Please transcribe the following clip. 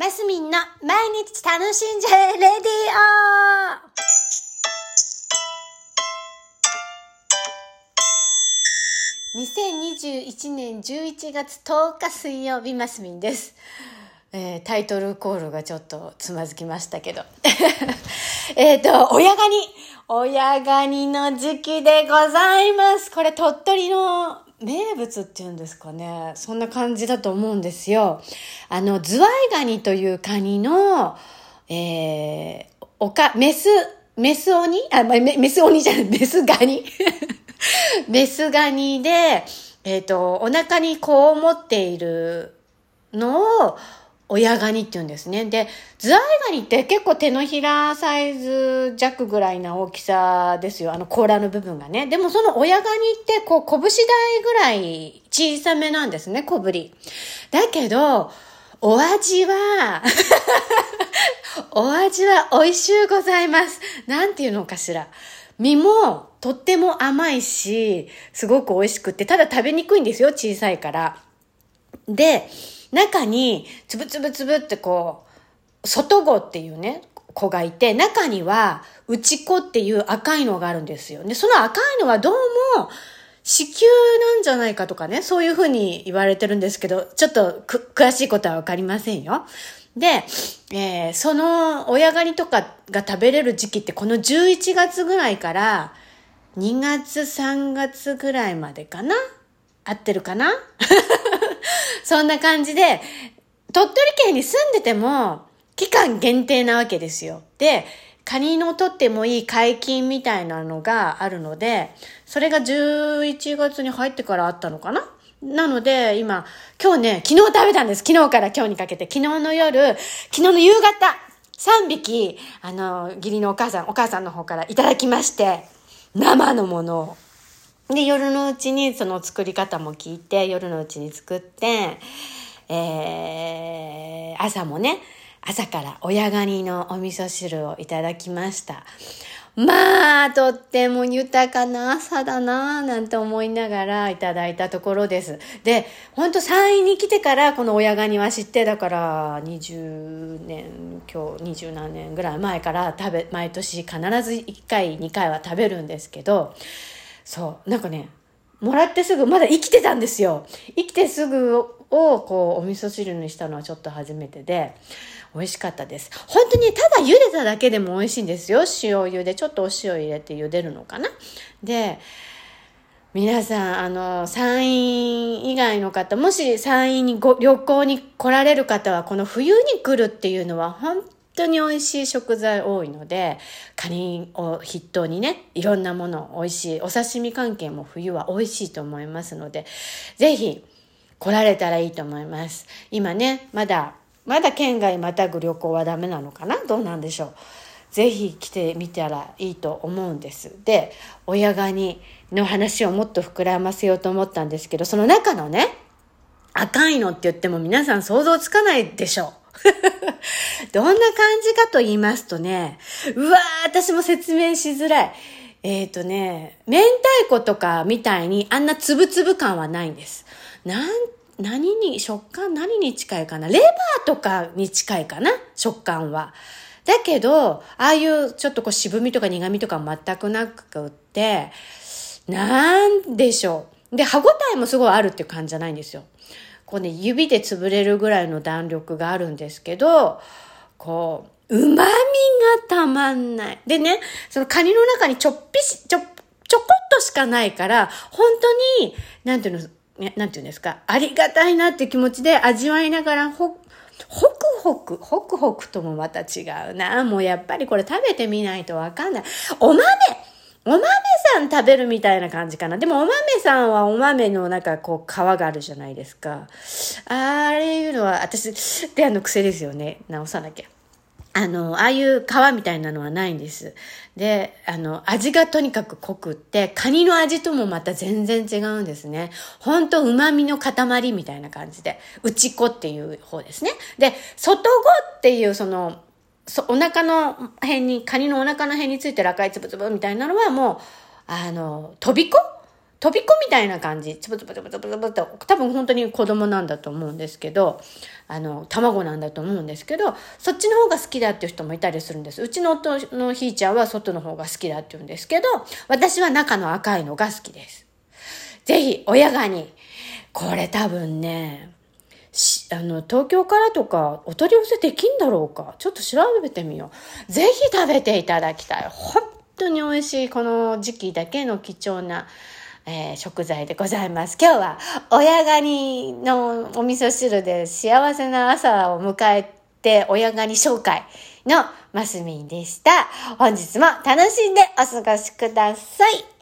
マスミンの毎日楽しんじゃえレディオ2021年11月10日水曜日マスミンです。えータイトルコールがちょっとつまずきましたけど。えっと、親ガニ。親ガニの時期でございます。これ鳥取の名物っていうんですかね。そんな感じだと思うんですよ。あの、ズワイガニというカニの、えー、おか、メス、メス鬼？あ、まメメス鬼じゃない、メスガニ？メスガニで、えっ、と、お腹にこう持っているのを、親ガニって言うんですね。で、ズワイガニって結構手のひらサイズ弱ぐらいな大きさですよ。あの甲羅の部分がね。でもその親ガニってこう拳大ぐらい小さめなんですね、小ぶり。だけど、お味は、お味は美味しゅうございます。なんていうのかしら。身もとっても甘いし、すごく美味しくって、ただ食べにくいんですよ、小さいから。で、中につぶつぶつぶってこう、外子っていうね、子がいて、中には内子っていう赤いのがあるんですよ。で、その赤いのはどうも、子宮なんじゃないかとかね、そういうふうに言われてるんですけど、ちょっとく詳しいことはわかりませんよ。で、えーその親ガニとかが食べれる時期ってこの11月ぐらいから2月3月ぐらいまでかな？合ってるかな？そんな感じで、鳥取県に住んでても、期間限定なわけですよ。で、カニの取ってもいい解禁みたいなのがあるので、それが11月に入ってからあったのかな？なので、今、今日ね、昨日食べたんです。昨日から今日にかけて。昨日の夜、昨日の夕方、3匹、あの、義理のお母さん、お母さんの方からいただきまして、生のものを。で、夜のうちにその作り方も聞いて、夜のうちに作って、えー、朝もね、朝から親ガニのお味噌汁をいただきました。まあ、とっても豊かな朝だなぁなんて思いながらいただいたところです。で、ほんと山陰に来てからこの親ガニは知って、だから20年、今日20何年ぐらい前から食べ、毎年必ず1回、2回は食べるんですけど、そう、なんかね、もらってすぐ、まだ生きてたんですよ。生きてすぐを、こう、お味噌汁にしたのはちょっと初めてで、美味しかったです。本当にただ茹でただけでも美味しいんですよ。塩茹で、ちょっとお塩入れて茹でるのかな。で、皆さん、あの、山陰以外の方、もし山陰にご旅行に来られる方は、この冬に来るっていうのは本当当に美味しい食材多いので、カニを筆頭にね、いろんなもの美味しい、お刺身関係も冬は美味しいと思いますので、ぜひ来られたらいいと思います。今ね、まだ、まだ県外またぐ旅行はダメなのかな？どうなんでしょう？ぜひ来てみたらいいと思うんです。で、親ガニの話をもっと膨らませようと思ったんですけど、その中のね、赤いのって言っても皆さん想像つかないでしょう。どんな感じかと言いますとね、うわー、私も説明しづらい。えっ、ー、とね、明太子とかみたいにあんなつぶつぶ感はないんです。なん、何に、食感何に近いかな？レバーとかに近いかな？食感は。だけど、ああいうちょっとこう渋みとか苦みとか全くなくって、なんでしょう。で、歯ごたえもすごいあるっていう感じじゃないんですよ。こうね、指で潰れるぐらいの弾力があるんですけど、こう、旨味がたまんない。でね、そのカニの中にちょっぴし、ちょ、ちょこっとしかないから、本当に、なんていうの、なんていうんですか、ありがたいなって気持ちで味わいながら、ほ、ホクホク、ホクホクともまた違うな。もうやっぱりこれ食べてみないとわかんない。お豆お豆さん食べるみたいな感じかな。でもお豆さんはお豆のなんかこう皮があるじゃないですか。あれいうのは私、であの癖ですよね。直さなきゃ。あの、ああいう皮みたいなのはないんです。で、あの、味がとにかく濃くって、カニの味ともまた全然違うんですね。ほんと旨味の塊みたいな感じで、内子っていう方ですね。で、外子っていうその、そお腹の辺に、カニのお腹の辺についてる赤いつぶつぶみたいなのはもう、あの、飛び子？飛び子みたいな感じ。つぶつぶつぶつぶつぶって、多分本当に子供なんだと思うんですけど、あの、卵なんだと思うんですけど、そっちの方が好きだっていう人もいたりするんです。うちの夫のひーちゃんは外の方が好きだって言うんですけど、私は中の赤いのが好きです。ぜひ、親ガニ。これ多分ね、あの、東京からとかお取り寄せできんだろうか？ちょっと調べてみよう。ぜひ食べていただきたい。本当に美味しい、この時期だけの貴重な、えー、食材でございます。今日は親ガニのお味噌汁で幸せな朝を迎えて親ガニ紹介のマスミンでした。本日も楽しんでお過ごしください。